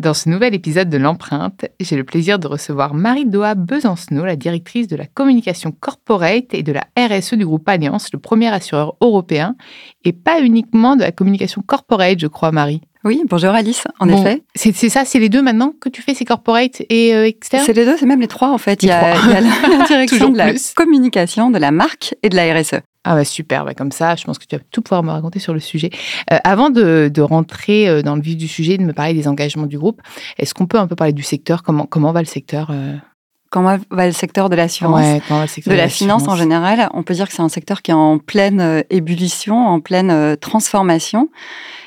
Dans ce nouvel épisode de l'empreinte, j'ai le plaisir de recevoir Marie-Doa Besancenot, la directrice de la communication corporate et de la RSE du groupe Alliance, le premier assureur européen, et pas uniquement de la communication corporate, je crois, Marie. Oui, bonjour Alice, en effet. C'est ça, c'est les deux maintenant que tu fais, c'est corporate et euh, externe? C'est les deux, c'est même les trois en fait. il, y a, il y a, la direction de la communication, de la marque et de la RSE. Ah bah super, bah comme ça, je pense que tu vas tout pouvoir me raconter sur le sujet. Euh, avant de, de, rentrer euh, dans le vif du sujet, de me parler des engagements du groupe, est-ce qu'on peut un peu parler du secteur? Comment, comment va le secteur euh... Comment va le secteur de l'assurance? Ouais, De la finance en général, on peut dire que c'est un secteur qui est en pleine ébullition, en pleine transformation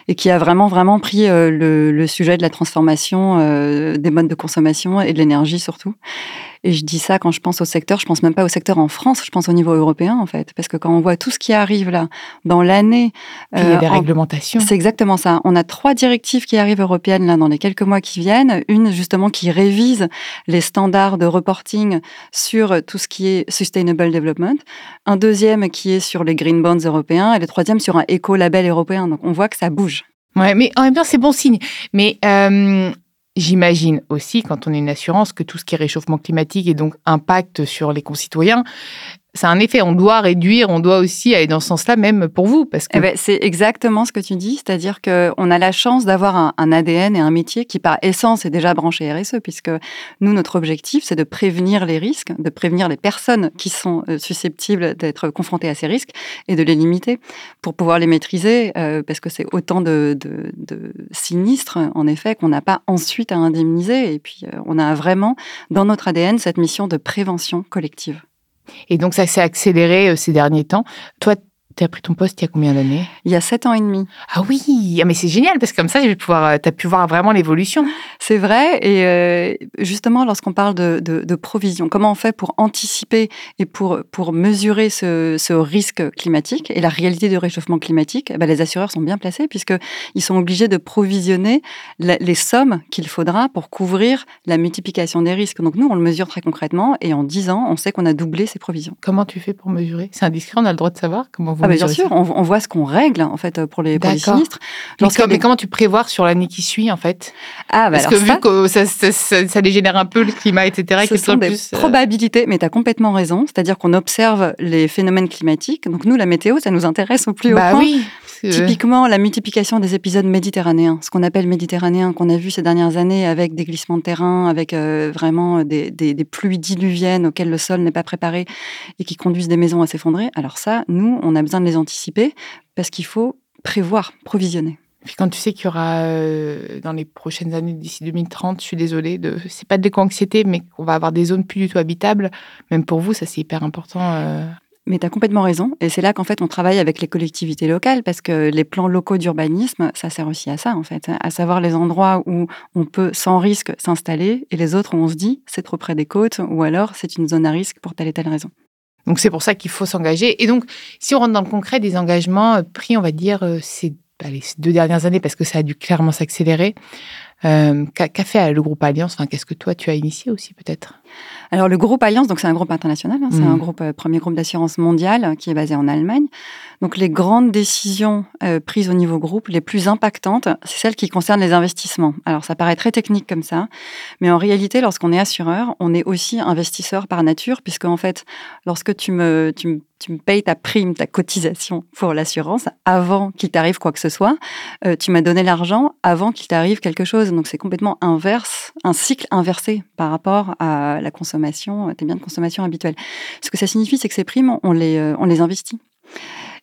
et qui a vraiment vraiment pris le, le, sujet de la transformation des modes de consommation et de l'énergie surtout. Et je dis ça quand je pense au secteur, je pense même pas au secteur en France, je pense au niveau européen en fait, parce que quand on voit tout ce qui arrive là dans l'année, il y a des réglementations. C'est exactement ça. On a trois directives qui arrivent européennes là dans les quelques mois qui viennent. Une justement qui révise les standards de reporting sur tout ce qui est sustainable development. Un deuxième qui est sur les green bonds européens et le troisième sur un éco-label européen. Donc on voit que ça bouge. Ouais, mais en même temps, c'est bon signe. Mais euh, J'imagine aussi, quand on est une assurance, que tout ce qui est réchauffement climatique et donc impact sur les concitoyens, c'est un effet. On doit réduire, on doit aussi aller dans ce sens-là, même pour vous. Parce que... Eh ben, c'est exactement ce que tu dis, c'est-à-dire qu'on a la chance d'avoir un, ADN et un métier qui, par essence, est déjà branché RSE, puisque nous, notre objectif, c'est de prévenir les risques, de prévenir les personnes qui sont euh, susceptibles d'être confrontées à ces risques et de les limiter pour pouvoir les maîtriser, euh, parce que c'est autant de, sinistres, en effet, qu'on n'a pas ensuite à indemniser. Et puis, euh, on a vraiment, dans notre ADN, cette mission de prévention collective. Et donc, ça s'est accéléré euh, ces derniers temps. Toi, tu as pris ton poste il y a combien d'années? Il y a sept ans et demi. Ah oui, ah, mais c'est génial parce que comme ça, tu as pu voir vraiment l'évolution. C'est vrai. Et euh, justement, lorsqu'on parle de, de, de, provision, comment on fait pour anticiper et pour, pour mesurer ce, ce risque climatique et la réalité du réchauffement climatique? Eh ben, Les assureurs sont bien placés puisqu'ils sont obligés de provisionner la, les sommes qu'il faudra pour couvrir la multiplication des risques. Donc nous, on le mesure très concrètement et en 10 ans, on sait qu'on a doublé ces provisions. Comment tu fais pour mesurer? C'est indiscret, on a le droit de savoir? Comment vous ah, bien sûr, on, on, voit ce qu'on règle en fait pour les, pour les sinistres. Mais, comme, mais, comment tu prévois sur l'année qui suit en fait? Ah, bah Parce que ça, vu que ça, ça, ça, ça, dégénère un peu le climat, etc. Ce sont des plus, euh... probabilités, mais tu as complètement raison. C'est-à-dire qu'on observe les phénomènes climatiques. Donc nous, la météo, ça nous intéresse au plus haut bah point. Oui. Typiquement, la multiplication des épisodes méditerranéens, ce qu'on appelle méditerranéens, qu'on a vu ces dernières années avec des glissements de terrain, avec euh, vraiment des, des, des, pluies diluviennes auxquelles le sol n'est pas préparé et qui conduisent des maisons à s'effondrer. Alors ça, nous, on a besoin de les anticiper parce qu'il faut prévoir, provisionner. Puis quand tu sais qu'il y aura euh, dans les prochaines années d'ici 2030, je suis désolée, de, c'est pas de l'éco-anxiété, mais qu'on va avoir des zones plus du tout habitables. Même pour vous, ça c'est hyper important. Euh... Mais tu as complètement raison. Et c'est là qu'en fait, on travaille avec les collectivités locales parce que les plans locaux d'urbanisme, ça sert aussi à ça, en fait. À savoir les endroits où on peut sans risque s'installer et les autres où on se dit c'est trop près des côtes ou alors c'est une zone à risque pour telle et telle raison. Donc c'est pour ça qu'il faut s'engager. Et donc, si on rentre dans le concret des engagements euh, pris, on va dire, euh, ces, ces deux dernières années, parce que ça a dû clairement s'accélérer, euh, qu'a fait le groupe Alliance? Enfin, Qu'est-ce que toi, tu as initié aussi peut-être? Alors le groupe Alliance, donc c'est un groupe international, hein, c'est un groupe euh, premier groupe d'assurance mondial euh, qui est basé en Allemagne. Donc les grandes décisions euh, prises au niveau groupe, les plus impactantes, c'est celles qui concernent les investissements. Alors ça paraît très technique comme ça, mais en réalité, lorsqu'on est assureur, on est aussi investisseur par nature, puisque en fait, lorsque tu me, tu me, tu me payes ta prime, ta cotisation pour l'assurance, avant qu'il t'arrive quoi que ce soit, euh, tu m'as donné l'argent avant qu'il t'arrive quelque chose. Donc c'est complètement inverse, un cycle inversé par rapport à la consommation, à tes biens de consommation habituels. Ce que ça signifie, c'est que ces primes, on les, euh, on les investit.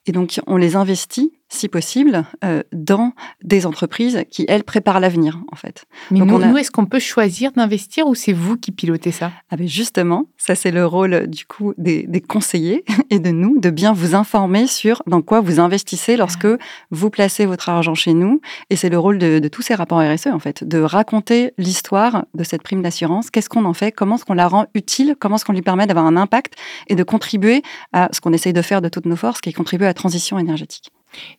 Et donc, on les investit, si possible, euh, dans des entreprises qui, elles, préparent l'avenir, en fait. Mais Donc, nous, on a- nous, est-ce qu'on peut choisir d'investir ou c'est vous qui pilotez ça? Ah ben justement, ça c'est le rôle du coup des, des conseillers et de nous de bien vous informer sur dans quoi vous investissez lorsque vous placez votre argent chez nous. Et c'est le rôle de, de tous ces rapports RSE en fait, de raconter l'histoire de cette prime d'assurance, qu'est-ce qu'on en fait, comment est-ce qu'on la rend utile, comment est-ce qu'on lui permet d'avoir un impact et de contribuer à ce qu'on essaye de faire de toutes nos forces, qui est contribuer à la transition énergétique?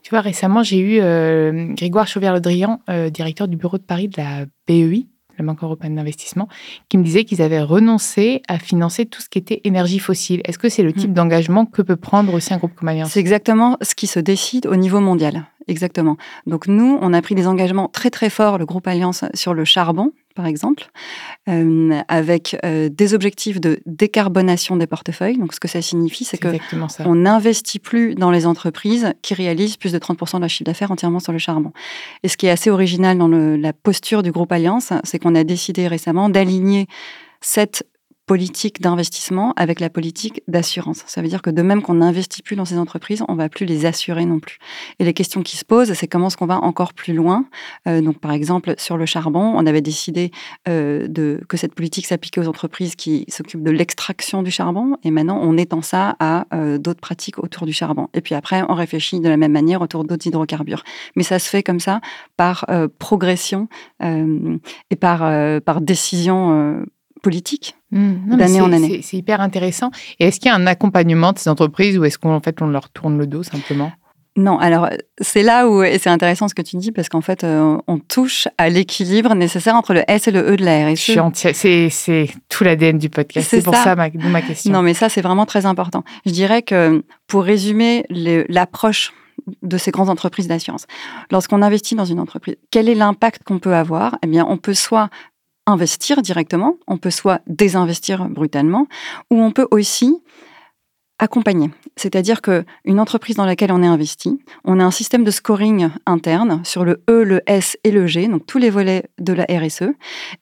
Tu vois, récemment, j'ai eu euh, Grégoire Chauvière-Le Drian, euh, directeur du bureau de Paris de la BEI, la Banque européenne d'investissement, qui me disait qu'ils avaient renoncé à financer tout ce qui était énergie fossile. Est-ce que c'est le type d'engagement que peut prendre aussi un groupe comme Alliance C'est exactement ce qui se décide au niveau mondial. Exactement. Donc nous, on a pris des engagements très très forts, le groupe Alliance, sur le charbon, par exemple, euh, avec euh, des objectifs de décarbonation des portefeuilles. Donc ce que ça signifie, c'est C'est que exactement ça. on n'investit plus dans les entreprises qui réalisent plus de 30% de leur chiffre d'affaires entièrement sur le charbon. Et ce qui est assez original dans le- la posture du groupe Alliance, c'est qu'on a décidé récemment d'aligner cette politique d'investissement avec la politique d'assurance. Ça veut dire que de même qu'on n'investit plus dans ces entreprises, on va plus les assurer non plus. Et les questions qui se posent, c'est comment est-ce qu'on va encore plus loin? Euh, donc, par exemple, sur le charbon, on avait décidé euh, que cette politique s'appliquait aux entreprises qui s'occupent de l'extraction du charbon, et maintenant on étend ça à euh, d'autres pratiques autour du charbon. Et puis après, on réfléchit de la même manière autour d'autres hydrocarbures. Mais ça se fait comme ça, par progression et par, par décision politique. Mmh, d'année en année. c'est- hyper intéressant. Et est-ce qu'il y a un accompagnement de ces entreprises ou est-ce qu'en fait on leur tourne le dos simplement? Non, alors c'est là où, et c'est intéressant ce que tu dis, parce qu'en fait, euh, on touche à l'équilibre nécessaire entre le S et le E de la Je RSE. suis entière. C'est tout l'ADN du podcast. C'est pour ça. ça ma, ma question. Non, mais ça, c'est vraiment très important. Je dirais que pour résumer l'approche de ces grandes entreprises d'assurance, lorsqu'on investit dans une entreprise, quel est l'impact qu'on peut avoir? Eh bien, on peut soit investir directement, on peut soit désinvestir brutalement, ou on peut aussi accompagner. C'est-à-dire que une entreprise dans laquelle on est investi, on a un système de scoring interne sur le E, le S et le G, donc tous les volets de la RSE,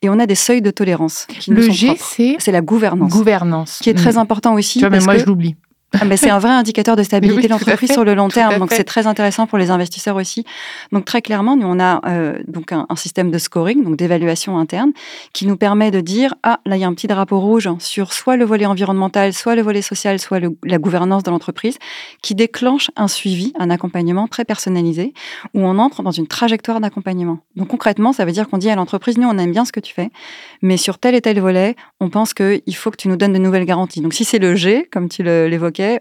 et on a des seuils de tolérance qui nous le sont G, c'est C'est la gouvernance, gouvernance. qui est très Mmh. important aussi. Tu vois, mais moi que- je l'oublie. Ah, c'est un vrai indicateur de stabilité oui, de l'entreprise sur le long terme. Donc c'est très intéressant pour les investisseurs aussi. Donc très clairement, nous on a euh, donc un, un système de scoring, donc d'évaluation interne, qui nous permet de dire ah là il y a un petit drapeau rouge sur soit le volet environnemental, soit le volet social, soit le- la gouvernance de l'entreprise, qui déclenche un suivi, un accompagnement très personnalisé, où on entre dans une trajectoire d'accompagnement. Donc concrètement, ça veut dire qu'on dit à l'entreprise nous on aime bien ce que tu fais, mais sur tel et tel volet, on pense qu'il faut que tu nous donnes de nouvelles garanties. Donc si c'est le G, comme tu le-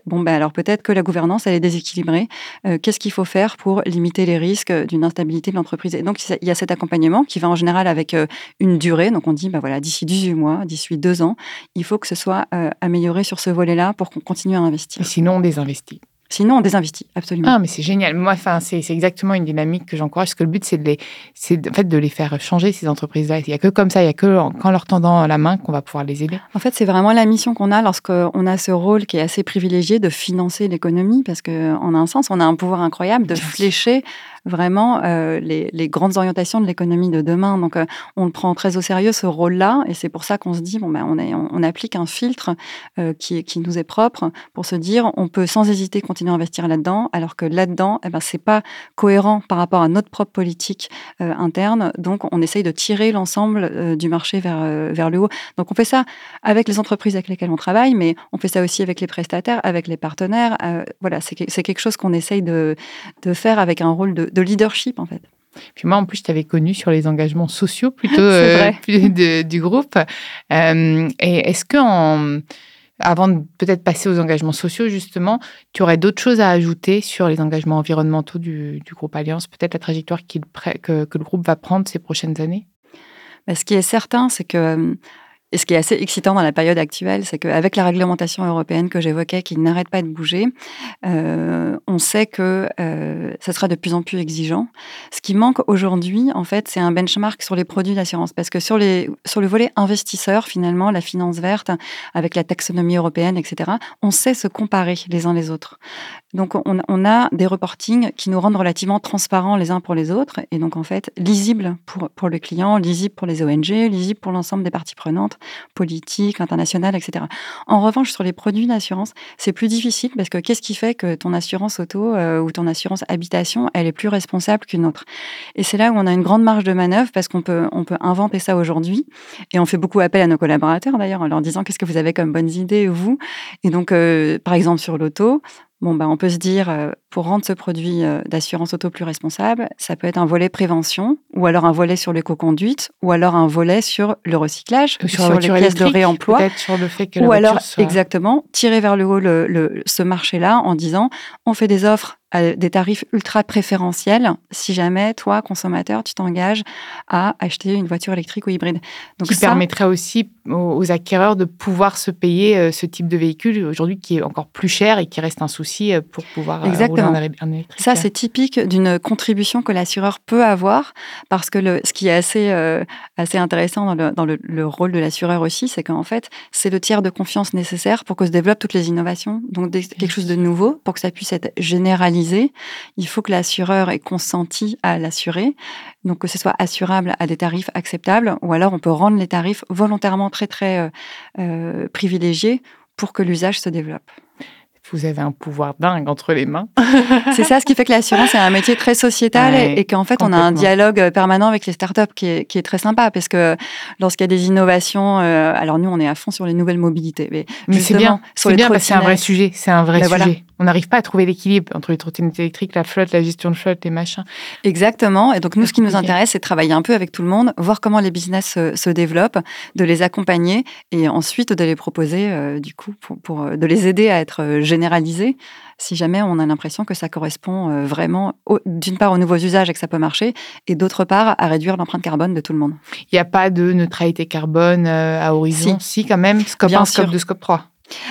bon ben alors peut-être que la gouvernance elle est déséquilibrée. Euh, Qu'est-ce qu'il faut faire pour limiter les risques d'une instabilité de l'entreprise? Et donc il y a cet accompagnement qui va en général avec euh, une durée. Donc on dit bah voilà d'ici 18 mois, d'ici deux ans, il faut que ce soit euh, amélioré sur ce volet-là pour qu'on continue à investir. Et sinon, on désinvestit. Sinon on désinvestit absolument. Ah, mais c'est génial. Moi, enfin, c'est exactement une dynamique que j'encourage. Parce que le but, c'est de les, c'est en fait de les faire changer ces entreprises-là. Il y a que comme ça, il y a que en, qu'en leur tendant la main qu'on va pouvoir les aider. En fait, c'est vraiment la mission qu'on a lorsqu'on a ce rôle qui est assez privilégié de financer l'économie, parce qu'en un sens, on a un pouvoir incroyable de flécher vraiment euh, les, grandes orientations de l'économie de demain. Donc, euh, on prend très au sérieux ce rôle-là, et c'est pour ça qu'on se dit, bon, ben, on, applique un filtre euh, qui, nous est propre pour se dire, on peut sans hésiter continuer à investir là-dedans, alors que là-dedans, eh ben, c'est pas cohérent par rapport à notre propre politique interne. Donc, on essaye de tirer l'ensemble du marché vers, le haut. Donc, on fait ça avec les entreprises avec lesquelles on travaille, mais on fait ça aussi avec les prestataires, avec les partenaires. Voilà, c'est que- c'est quelque chose qu'on essaye de, faire avec un rôle de leadership, en fait. Puis moi, en plus, je t'avais connu sur les engagements sociaux plutôt euh, de- du groupe. Euh, et est-ce que en avant de peut-être passer aux engagements sociaux, justement, tu aurais d'autres choses à ajouter sur les engagements environnementaux du, groupe Alliance, peut-être la trajectoire que, que, le groupe va prendre ces prochaines années? Bah, Ce qui est certain, c'est que et ce qui est assez excitant dans la période actuelle, c'est qu'avec la réglementation européenne que j'évoquais, qui n'arrête pas de bouger, euh, on sait que euh, ça sera de plus en plus exigeant. Ce qui manque aujourd'hui, en fait, c'est un benchmark sur les produits d'assurance, parce que sur, le volet investisseur, finalement, la finance verte, avec la taxonomie européenne, etc., on sait se comparer les uns les autres. Donc, on, a des reportings qui nous rendent relativement transparents les uns pour les autres, et donc, en fait, lisibles pour le client, lisibles pour les ONG, lisibles pour l'ensemble des parties prenantes politique, internationale, etc. En revanche, sur les produits d'assurance, c'est plus difficile parce que qu'est-ce qui fait que ton assurance auto euh, ou ton assurance habitation, elle est plus responsable qu'une autre? Et c'est là où on a une grande marge de manœuvre parce qu'on peut, on peut inventer ça aujourd'hui. Et on fait beaucoup appel à nos collaborateurs d'ailleurs en leur disant qu'est-ce que vous avez comme bonnes idées, vous? Et donc, euh, par exemple, sur l'auto, Bon, ben, on peut se dire, euh, pour rendre ce produit euh, d'assurance auto plus responsable, ça peut être un volet prévention, ou alors un volet sur l'éco-conduite, ou alors un volet sur le recyclage, sur, sur les pièces de réemploi. Sur le fait que ou alors, exactement, tirer vers le haut le, ce marché-là en disant, on fait des offres à des tarifs ultra préférentiels si jamais toi, consommateur, tu t'engages à acheter une voiture électrique ou hybride. Donc qui permettrait aussi aux acquéreurs de pouvoir se payer euh, ce type de véhicule aujourd'hui qui est encore plus cher et qui reste un souci euh, pour pouvoir euh, Exactement. rouler un électrique. Ça, c'est typique d'une contribution que l'assureur peut avoir parce que le, ce qui est assez, assez intéressant dans, le, dans le, rôle de l'assureur aussi, c'est qu'en fait, c'est le tiers de confiance nécessaire pour que se développent toutes les innovations. Donc, quelque chose de nouveau pour que ça puisse être généralisé. Il faut que l'assureur ait consenti à l'assurer. Donc, que ce soit assurable à des tarifs acceptables ou alors on peut rendre les tarifs volontairement très, très euh, euh, privilégié pour que l'usage se développe vous avez un pouvoir dingue entre les mains. c'est ça ce qui fait que l'assurance est un métier très sociétal et, qu'en fait on a un dialogue permanent avec les startups qui est, qui est très sympa parce que lorsqu'il y a des innovations, euh, alors nous on est à fond sur les nouvelles mobilités, mais, c'est bien, c'est bien parce que c'est un vrai sujet, c'est un vrai ben sujet on n'arrive pas à trouver l'équilibre entre les trottinettes électriques, la flotte, la gestion de flotte, les machins. Exactement. Et donc, nous, ce qui nous intéresse, c'est de travailler un peu avec tout le monde, voir comment les business se, développent, de les accompagner et ensuite de les proposer, euh, du coup, pour, euh, de les aider à être euh, généralisés si jamais on a l'impression que ça correspond vraiment, d'une part, aux nouveaux usages et que ça peut marcher, et d'autre part, à réduire l'empreinte carbone de tout le monde. Il n'y a pas de neutralité carbone à horizon? Si, quand même, scope 1, scope 2, scope 3.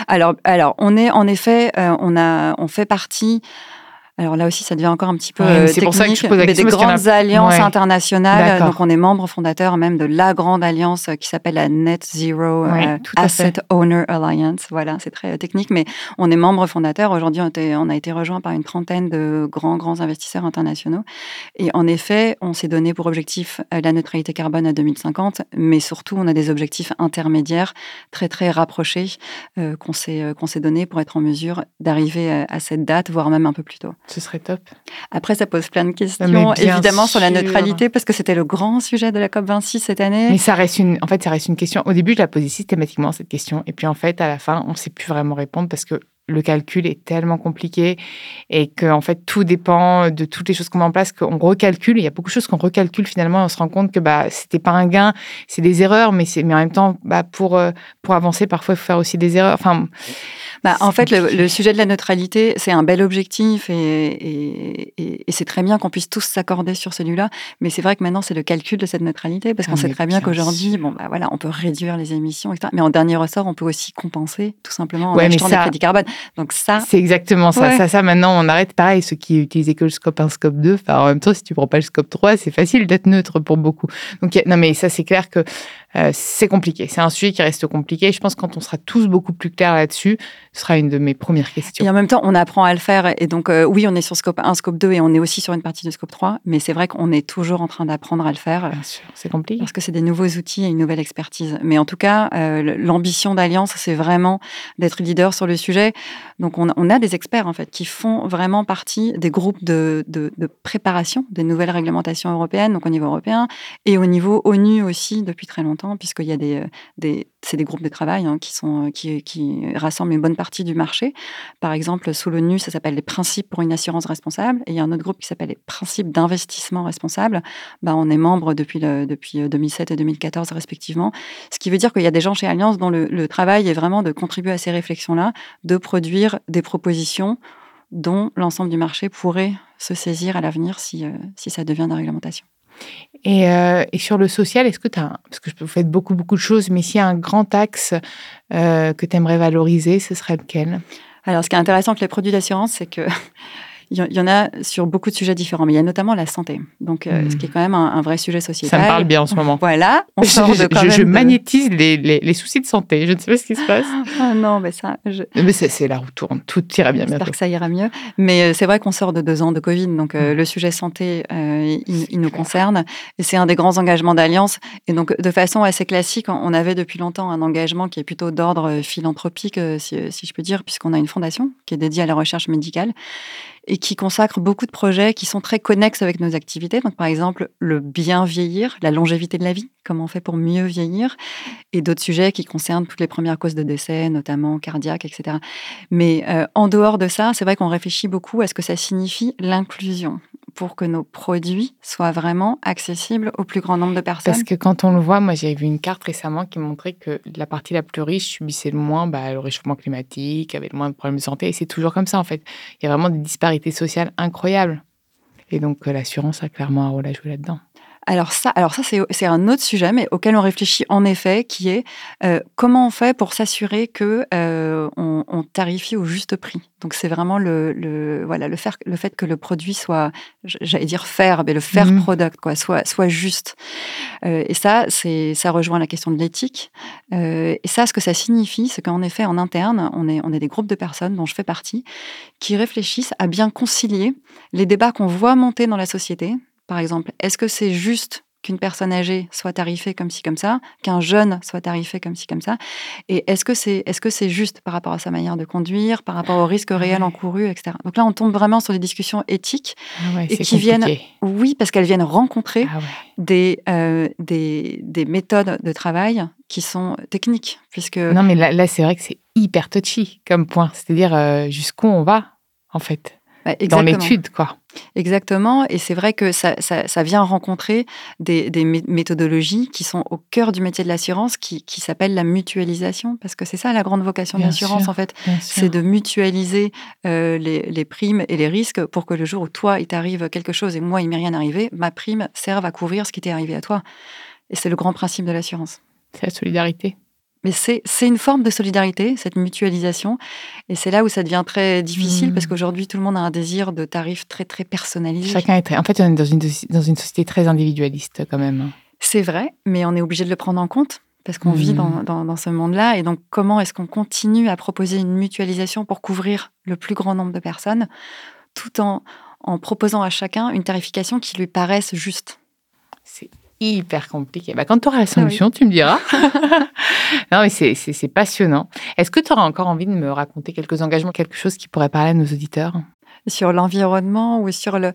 Alors, alors, on est en effet, euh, on a, on fait partie alors là aussi, ça devient encore un petit peu ouais, technique, pour ça que je pose la question, des grandes alliances internationales. Donc on est membre fondateur même de la grande alliance qui s'appelle la Net Zero euh, Asset Owner Alliance. Voilà, c'est très technique, mais on est membre fondateur. Aujourd'hui, on, a été rejoint par une trentaine de grands, grands investisseurs internationaux. Et en effet, on s'est donné pour objectif euh, la neutralité carbone à 2050, mais surtout, on a des objectifs intermédiaires très, très rapprochés euh, qu'on s'est qu'on s'est donné pour être en mesure d'arriver à cette date, voire même un peu plus tôt. Ce serait top. Après, ça pose plein de questions, évidemment, sur la neutralité, parce que c'était le grand sujet de la COP26 cette année. Mais ça reste une, en fait, ça reste une question. Au début, je la posais systématiquement, cette question. Et puis, en fait, à la fin, on ne sait plus vraiment répondre parce que le calcul est tellement compliqué et que en fait tout dépend de toutes les choses qu'on met en place qu'on recalcule il y a beaucoup de choses qu'on recalcule finalement on se rend compte que bah c'était pas un gain c'est des erreurs mais c'est mais en même temps bah pour euh, pour avancer parfois il faut faire aussi des erreurs enfin bah, en fait, le, sujet de la neutralité, c'est un bel objectif et, c'est très bien qu'on puisse tous s'accorder sur celui-là. Mais c'est vrai que maintenant, c'est le calcul de cette neutralité parce qu'on ah, sait très bien qu'aujourd'hui, bon, bah, voilà, on peut réduire les émissions, etc. Mais en dernier ressort, on peut aussi compenser tout simplement en ouais, achetant des crédits carbone. Donc ça, c'est exactement ça. Ça, ça, maintenant, on arrête. Pareil, ceux qui utilisent que le scope 1, scope 2. en même temps, si tu prends pas le scope 3, c'est facile d'être neutre pour beaucoup. Donc non, mais ça, c'est clair que euh, c'est compliqué. C'est un sujet qui reste compliqué. Je pense que quand on sera tous beaucoup plus clairs là-dessus, ce sera une de mes premières questions. Et en même temps, on apprend à le faire. Et donc, euh, oui, on est sur scope 1, scope 2 et on est aussi sur une partie de scope 3. Mais c'est vrai qu'on est toujours en train d'apprendre à le faire. Bien sûr, c'est compliqué. Parce que c'est des nouveaux outils et une nouvelle expertise. Mais en tout cas, euh, l'ambition d'Alliance, c'est vraiment d'être leader sur le sujet. Donc, on, a des experts, en fait, qui font vraiment partie des groupes de, préparation des nouvelles réglementations européennes, donc au niveau européen, et au niveau ONU aussi depuis très longtemps puisqu'il y a des, des c'est des groupes de travail hein, qui sont qui, qui, rassemblent une bonne partie du marché. Par exemple, sous l'ONU, ça s'appelle les principes pour une assurance responsable, et il y a un autre groupe qui s'appelle les principes d'investissement responsable. Bah, on est membre depuis depuis 2007 et 2014 respectivement, ce qui veut dire qu'il y a des gens chez Alliance dont le, le travail est vraiment de contribuer à ces réflexions-là, de produire des propositions dont l'ensemble du marché pourrait se saisir à l'avenir si, euh, si ça devient de la réglementation. Et, euh, et, sur le social, est-ce que tu as, parce que vous faites beaucoup, beaucoup de choses, mais s'il y a un grand axe euh, que tu aimerais valoriser, ce serait lequel? Alors, ce qui est intéressant avec les produits d'assurance, c'est que il y en a sur beaucoup de sujets différents, mais il y a notamment la santé. Donc, euh, ce qui est quand même un, vrai sujet sociétal. Ça me parle bien en ce moment. Voilà. On sort je, de quand je, je magnétise les, les, les, soucis de santé. Je ne sais pas ce qui se passe. Ah non, mais ça. Je... Mais c'est la roue tourne. Tout ira bien. J'espère que ça ira mieux. Mais euh, c'est vrai qu'on sort de deux ans de Covid, donc euh, mm. le sujet santé, il, il nous concerne. Et c'est un des grands engagements d'Alliance. Et donc, de façon assez classique, on avait depuis longtemps un engagement qui est plutôt d'ordre philanthropique, si, si je peux dire, puisqu'on a une fondation qui est dédiée à la recherche médicale et qui consacre beaucoup de projets qui sont très connexes avec nos activités. Donc, par exemple, le bien vieillir, la longévité de la vie, comment on fait pour mieux vieillir, et d'autres sujets qui concernent toutes les premières causes de décès, notamment cardiaques, etc. Mais euh, en dehors de ça, c'est vrai qu'on réfléchit beaucoup à ce que ça signifie l'inclusion pour que nos produits soient vraiment accessibles au plus grand nombre de personnes. Parce que quand on le voit, moi j'ai vu une carte récemment qui montrait que la partie la plus riche subissait le moins bah, le réchauffement climatique, avait le moins de problèmes de santé, et c'est toujours comme ça en fait. Il y a vraiment des disparités sociales incroyables. Et donc euh, l'assurance a clairement un rôle à jouer là-dedans. Alors ça, alors ça c'est un autre sujet, mais auquel on réfléchit en effet, qui est euh, comment on fait pour s'assurer que euh, on, on, tarifie au juste prix. Donc c'est vraiment le, le, voilà le, faire, le fait que le produit soit, j'allais dire faire, mais le faire mmh. product quoi, soit soit juste. Euh, et ça c'est ça rejoint la question de l'éthique. Euh, et ça, ce que ça signifie, c'est qu'en effet en interne, on est on est des groupes de personnes dont je fais partie qui réfléchissent à bien concilier les débats qu'on voit monter dans la société par exemple Est-ce que c'est juste qu'une personne âgée soit tarifée comme ci comme ça, qu'un jeune soit tarifé comme ci comme ça? Et est-ce que c'est est-ce que c'est juste par rapport à sa manière de conduire, par rapport aux risques ah réels encourus, etc. Donc là, on tombe vraiment sur des discussions éthiques ah ouais, et qui viennent, oui, parce qu'elles viennent rencontrer ah ouais. des, euh, des, des méthodes de travail qui sont techniques, puisque non, mais là, là c'est vrai que c'est hyper touchy comme point, c'est-à-dire euh, jusqu'où on va en fait? Bah, dans l'étude, quoi. Exactement, et c'est vrai que ça, ça, ça, vient rencontrer des, des, méthodologies qui sont au cœur du métier de l'assurance, qui, qui s'appellent la mutualisation, parce que c'est ça la grande vocation de l'assurance, en fait, c'est de mutualiser euh, les, les, primes et les risques pour que le jour où toi, il t'arrive quelque chose et moi, il m'est rien arrivé, ma prime serve à couvrir ce qui t'est arrivé à toi. Et c'est le grand principe de l'assurance. C'est la solidarité. Mais c'est une forme de solidarité, cette mutualisation. Et c'est là où ça devient très difficile, mmh. parce qu'aujourd'hui, tout le monde a un désir de tarifs très, très personnalisés. Chacun est très... En fait, on est dans une, dans une société très individualiste, quand même. C'est vrai, mais on est obligé de le prendre en compte, parce qu'on mmh. vit dans, dans, dans ce monde-là. Et donc, comment est-ce qu'on continue à proposer une mutualisation pour couvrir le plus grand nombre de personnes, tout en, en proposant à chacun une tarification qui lui paraisse juste? C'est hyper compliqué. Bah, quand tu auras la solution, ah oui. tu me diras. non, mais c'est passionnant. Est-ce que tu auras encore envie de me raconter quelques engagements, quelque chose qui pourrait parler à nos auditeurs? Sur l'environnement ou sur le...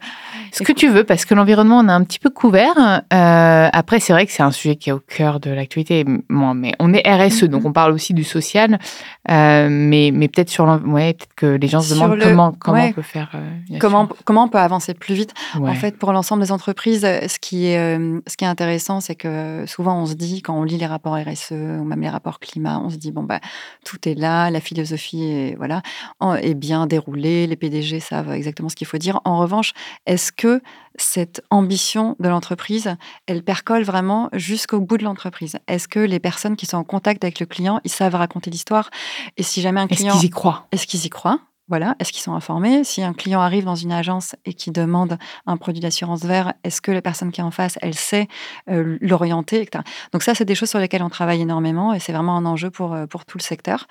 Ce que tu veux, parce que l'environnement, on a un petit peu couvert. Euh, après, c'est vrai que c'est un sujet qui est au cœur de l'actualité. Bon, mais on est RSE, mm -hmm. donc on parle aussi du social. Euh, mais mais peut-être sur ouais, peut-être que les gens se demandent le... comment, comment ouais. on peut faire... Euh, comment, comment on peut avancer plus vite ouais. En fait, pour l'ensemble des entreprises, ce qui est, ce qui est intéressant, c'est que souvent on se dit, quand on lit les rapports RSE ou même les rapports climat, on se dit, bon, bah, tout est là, la philosophie est, voilà, est bien déroulée, les PDG savent exactement ce qu'il faut dire. En revanche, est-ce que cette ambition de l'entreprise, elle percole vraiment jusqu'au bout de l'entreprise? Est-ce que les personnes qui sont en contact avec le client, ils savent raconter l'histoire? Et si jamais un client... Est-ce qu'ils y croient? Est-ce qu'ils y croient? Voilà, est-ce qu'ils sont informés? Si un client arrive dans une agence et qui demande un produit d'assurance vert, est-ce que la personne qui est en face, elle sait euh, l'orienter. Donc ça, c'est des choses sur lesquelles on travaille énormément et c'est vraiment un enjeu pour, pour tout le secteur.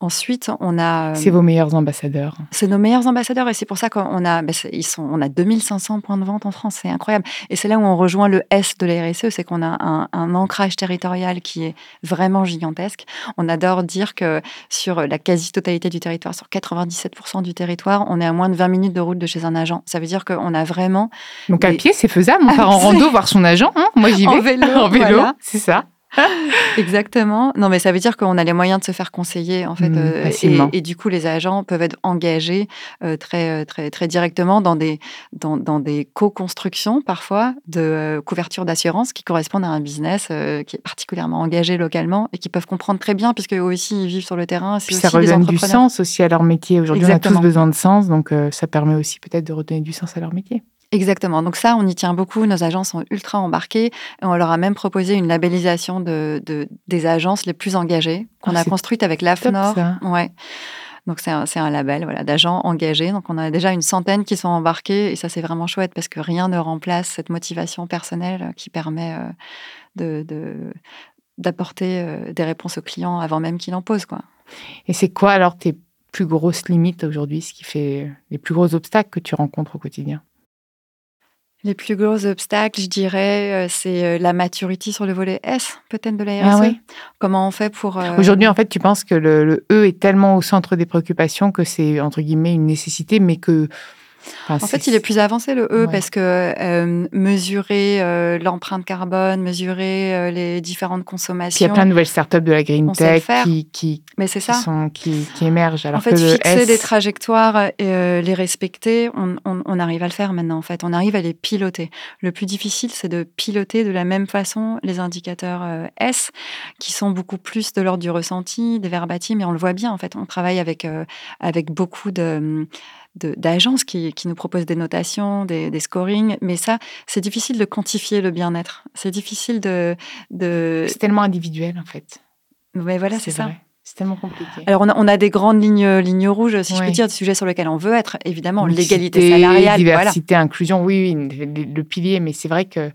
Ensuite, on a... Euh, c'est vos meilleurs ambassadeurs. C'est nos meilleurs ambassadeurs et c'est pour ça qu'on a, ben, ils sont, on a 2500 points de vente en France, c'est incroyable. Et c'est là où on rejoint le S de la RSE, c'est qu'on a un, un ancrage territorial qui est vraiment gigantesque. On adore dire que sur la quasi-totalité du territoire, sur 97 du territoire, on est à moins de 20 minutes de route de chez un agent. Ça veut dire qu'on a vraiment. Donc à pied, c'est faisable. On part en rando voir son agent. Hein Moi, j'y vais. En vélo. en vélo, voilà. c'est ça. Exactement. Non, mais ça veut dire qu'on a les moyens de se faire conseiller, en fait. Mmh, euh, facilement. et, et du coup, les agents peuvent être engagés euh, très, euh, très, très directement dans des, dans, dans des co-constructions, parfois, de euh, couverture d'assurance qui correspondent à un business qui est particulièrement engagé localement et qui peuvent comprendre très bien, puisque eux aussi, ils vivent sur le terrain. Puis aussi ça redonne du sens aussi à leur métier. Aujourd'hui, on a tous besoin de sens, donc ça permet aussi peut-être de redonner du sens à leur métier. Exactement. Donc ça, on y tient beaucoup. Nos agences sont ultra embarquées. Et on leur a même proposé une labellisation de, de- des agences les plus engagées qu'on Ah, a construite avec l'AFNOR. Ouais. Donc c'est un, un label voilà, d'agents engagés. Donc on a déjà une centaine qui sont embarqués et ça c'est vraiment chouette parce que rien ne remplace cette motivation personnelle qui permet euh, de, de- d'apporter euh, des réponses aux clients avant même qu'il en pose. Quoi. Et c'est quoi alors tes plus grosses limites aujourd'hui, ce qui fait les plus gros obstacles que tu rencontres au quotidien? Les plus gros obstacles, je dirais, euh, c'est euh, la maturité sur le volet S, peut-être de la RSE. Ah oui. Comment on fait pour... euh, Aujourd'hui, en fait, tu penses que le, le E est tellement au centre des préoccupations que c'est, entre guillemets, une nécessité, mais que... enfin, En fait, il est plus avancé le E Ouais. parce que euh, mesurer euh, l'empreinte carbone, mesurer euh, les différentes Puis il y consommations. a plein de nouvelles startups de la green tech qui, qui, Mais c'est qui ça. sont, qui, qui émergent. Alors en fait, que le fixer S, des trajectoires et les respecter, on, on- on arrive à le faire maintenant. En fait, on arrive à les piloter. Le plus difficile, c'est de piloter de la même façon les indicateurs S, qui sont beaucoup plus de l'ordre du ressenti, des verbatim. Mais on le voit bien. En fait, on travaille avec avec beaucoup de- d'agences qui, qui nous proposent des notations, des, des scorings, mais ça, c'est difficile de quantifier le bien-être. C'est difficile de, de... c'est tellement individuel, en fait. Mais voilà, c'est ça. vrai. C'est tellement compliqué. Alors, on a, on a des grandes lignes, lignes rouges, si je peux dire, des sujets sur lesquels on veut être. Évidemment, l'égalité salariale. Voilà. Diversité, inclusion, oui, oui, le, le pilier, mais c'est vrai que.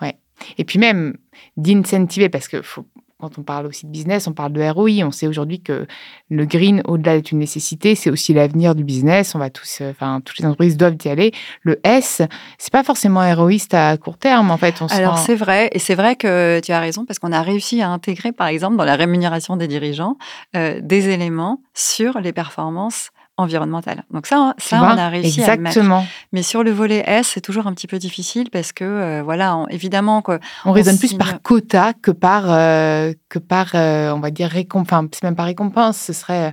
Ouais. Et puis même d'incentiver, parce que faut- quand on parle aussi de business, on parle de ROI. On sait aujourd'hui que le green, au-delà d'être une nécessité, c'est aussi l'avenir du business. On va tous, euh, enfin, toutes les entreprises doivent y aller. Le S, c'est pas forcément héroïste à court terme, en fait. On Alors rend- c'est vrai, et c'est vrai que tu as raison, parce qu'on a réussi à intégrer, par exemple, dans la rémunération des dirigeants, euh, des éléments sur les performances environnementales. Donc ça, tu ça vois, on a réussi à le mettre. Exactement. Mais sur le volet S, c'est toujours un petit peu difficile parce que, euh, voilà, on- évidemment, que On raisonne plus par quota que par, euh, que par euh, on va dire, récompense. C'est même pas récompense, ce serait,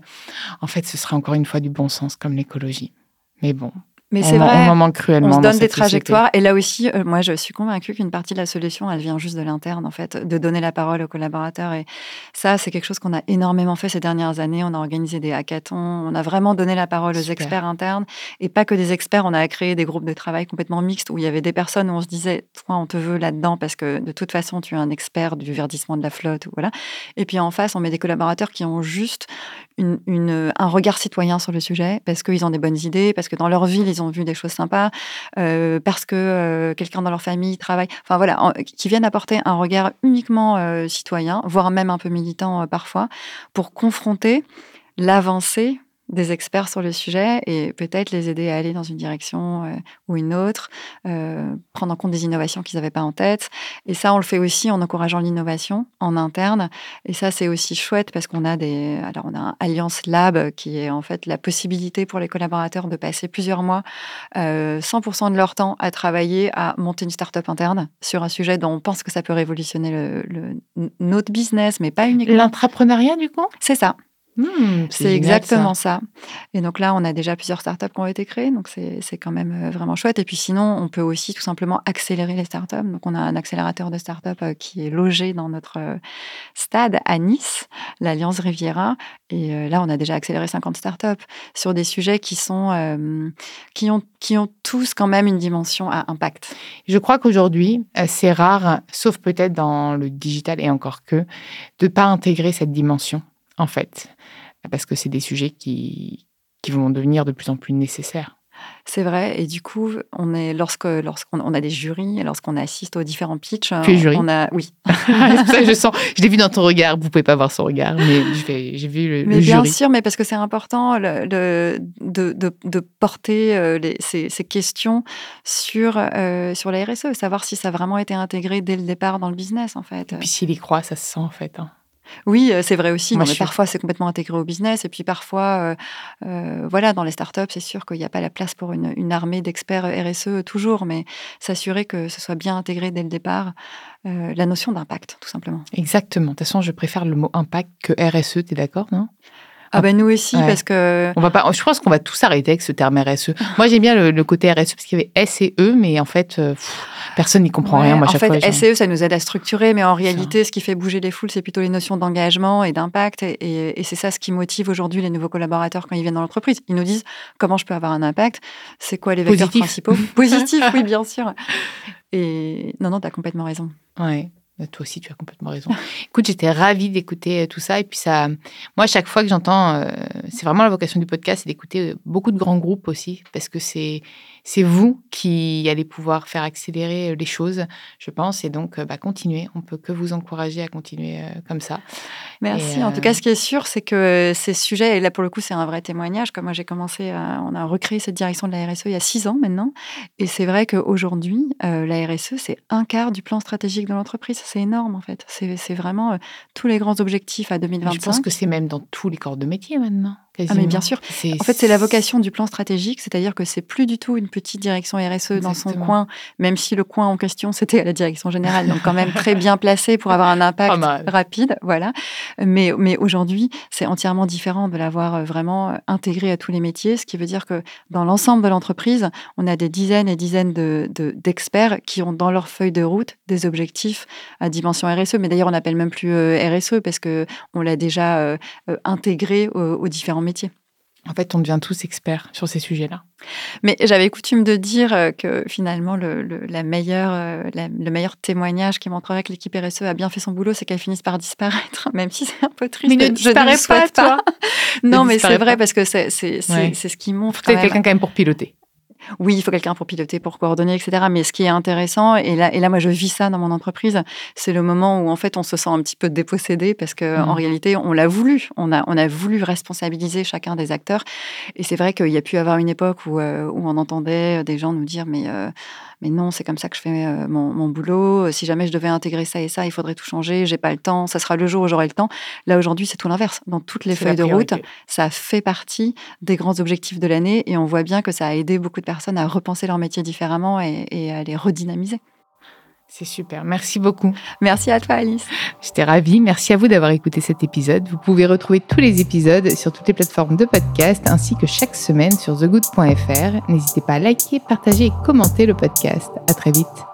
en fait, ce serait encore une fois du bon sens, comme l'écologie. Mais bon, mais c'est vrai. on manque cruellement. On se donne des société. trajectoires. Et là aussi, euh, moi, je suis convaincue qu'une partie de la solution, elle vient juste de l'interne, en fait, de donner la parole aux collaborateurs. Et ça, c'est quelque chose qu'on a énormément fait ces dernières années. On a organisé des hackathons. On a vraiment donné la parole aux Super. experts internes. Et pas que des experts. On a créé des groupes de travail complètement mixtes où il y avait des personnes où on se disait, toi, on te veut là-dedans parce que de toute façon, tu es un expert du verdissement de la flotte. ou Voilà. Et puis en face, on met des collaborateurs qui ont juste une- un regard citoyen sur le sujet parce qu'ils ont des bonnes idées, parce que dans leur ville, ils ont vu des choses sympas, euh, parce que euh, quelqu'un dans leur famille travaille. Enfin voilà, qui viennent apporter un regard uniquement euh, citoyen, voire même un peu militant euh, parfois, pour confronter l'avancée des experts sur le sujet et peut-être les aider à aller dans une direction euh, ou une autre, euh, prendre en compte des innovations qu'ils n'avaient pas en tête. Et ça, on le fait aussi en encourageant l'innovation en interne. Et ça, c'est aussi chouette parce qu'on a des, alors on a un Alliance Lab qui est en fait la possibilité pour les collaborateurs de passer plusieurs mois, euh, 100% de leur temps à travailler à monter une start-up interne sur un sujet dont on pense que ça peut révolutionner le, le- notre business, mais pas uniquement. L'entrepreneuriat, du coup? C'est ça. Hmm, C'est exactement ça. ça. Et donc là, on a déjà plusieurs startups qui ont été créées, donc c'est quand même euh, vraiment chouette. Et puis sinon, on peut aussi tout simplement accélérer les startups. Donc on a un accélérateur de startups euh, qui est logé dans notre euh, stade à Nice, l'Alliance Riviera. Et là, on a déjà accéléré 50 startups sur des sujets qui sont euh, qui ont qui ont tous quand même une dimension à impact. Je crois qu'aujourd'hui, c'est rare, sauf peut-être dans le digital et encore que, de pas intégrer cette dimension, en fait, parce que c'est des sujets qui, qui vont devenir de plus en plus nécessaires. C'est vrai. Et du coup, on est lorsque lorsqu'on on a des jurys, lorsqu'on assiste aux différents pitchs, jury on a oui. ça je sens, je l'ai vu dans ton regard, vous pouvez pas voir son regard, mais j'ai vu le, Mais le bien jury. sûr, mais parce que c'est important le, le- de, de- de porter euh, les- ces, ces questions sur, euh, sur la RSE, savoir si ça a vraiment été intégré dès le départ dans le business, en fait. Et puis s'il y croit, ça se sent en fait. hein. Oui, c'est vrai aussi. mais Parfois, c'est complètement intégré au business. Et puis parfois, voilà, dans les startups, c'est sûr qu'il n'y a pas la place pour une, une armée d'experts RSE toujours, mais s'assurer que ce soit bien intégré dès le départ, la notion d'impact, tout simplement. Exactement. De toute façon, je préfère le mot impact que RSE, tu es d'accord, non? Ah ben nous aussi parce que on va pas. Je pense qu'on va tous arrêter avec ce terme RSE. Moi j'aime bien le, côté RSE parce qu'il y avait S et E, mais en fait euh, personne n'y comprend rien. Moi, en fait, S et E ça nous aide à structurer, mais en réalité ce qui fait bouger les foules c'est plutôt les notions d'engagement et d'impact et, c'est ça ce qui motive aujourd'hui les nouveaux collaborateurs quand ils viennent dans l'entreprise. Ils nous disent comment je peux avoir un impact, c'est quoi les vecteurs principaux? Positif, oui bien sûr. Et non non, tu as complètement raison. Ouais. Bah, toi aussi, tu as complètement raison. Écoute, j'étais ravie d'écouter euh, tout ça. Et puis, ça, moi, chaque fois que j'entends, euh, c'est vraiment la vocation du podcast, c'est d'écouter euh, beaucoup de grands groupes aussi, parce que c'est c'est vous qui allez pouvoir faire accélérer les choses, je pense. Et donc, bah, continuez. On peut que vous encourager à continuer comme ça. Merci. en tout cas, ce qui est sûr, c'est que ces sujets, et là pour le coup, c'est un vrai témoignage. Comme moi, j'ai commencé, on a recréé cette direction de la RSE il y a six ans maintenant. Et c'est vrai qu'aujourd'hui, la RSE, c'est un quart du plan stratégique de l'entreprise c'est énorme en fait. C'est vraiment euh, tous les grands objectifs à 2025. Je pense que c'est même dans tous les corps de métier maintenant. Ah mais bien sûr. En fait, c'est la vocation du plan stratégique, c'est-à-dire que c'est plus du tout une petite direction RSE dans son coin, même si le coin en question c'était à la direction générale, donc quand même très bien placé pour avoir un impact rapide, voilà. Mais mais aujourd'hui, c'est entièrement différent de l'avoir euh, vraiment euh, intégré à tous les métiers, ce qui veut dire que dans l'ensemble de l'entreprise, on a des dizaines et dizaines de d'experts qui ont dans leur feuille de route des objectifs à dimension RSE. Mais d'ailleurs, on n'appelle même plus euh, RSE parce que on l'a déjà intégré aux différents métiers en fait, on devient tous experts sur ces sujets-là. Mais j'avais coutume de dire euh, que finalement, le, la meilleure, euh, le meilleur témoignage qui montrerait que l'équipe RSE a bien fait son boulot, c'est qu'elle finisse par disparaître, même si c'est un peu triste. Mais ne disparaît pas, toi Non, mais c'est vrai, parce que c'est ce qui montre. Peut-être quelqu'un quand même pour piloter oui, il faut quelqu'un pour piloter, pour coordonner, etc. Mais ce qui est intéressant, et là, et là moi je vis ça dans mon entreprise, c'est le moment où en fait on se sent un petit peu dépossédé parce que en mmh. réalité on l'a voulu, on a, on a voulu responsabiliser chacun des acteurs. Et c'est vrai qu'il y a pu avoir une époque où, euh, où on entendait des gens nous dire mais euh, mais non, c'est comme ça que je fais euh, mon, boulot. Si jamais je devais intégrer ça et ça, il faudrait tout changer. J'ai pas le temps. Ça sera le jour où j'aurai le temps. Là aujourd'hui, c'est tout l'inverse. Dans toutes les feuilles de route, ça fait partie des grands objectifs de l'année et on voit bien que ça a aidé beaucoup de personnes à repenser leur métier différemment et, à les redynamiser. C'est super. Merci beaucoup. Merci à toi, Alice. J'étais ravie. Merci à vous d'avoir écouté cet épisode. Vous pouvez retrouver tous les épisodes sur toutes les plateformes de podcast ainsi que chaque semaine sur thegood.fr. N'hésitez pas à liker, partager et commenter le podcast. À très vite.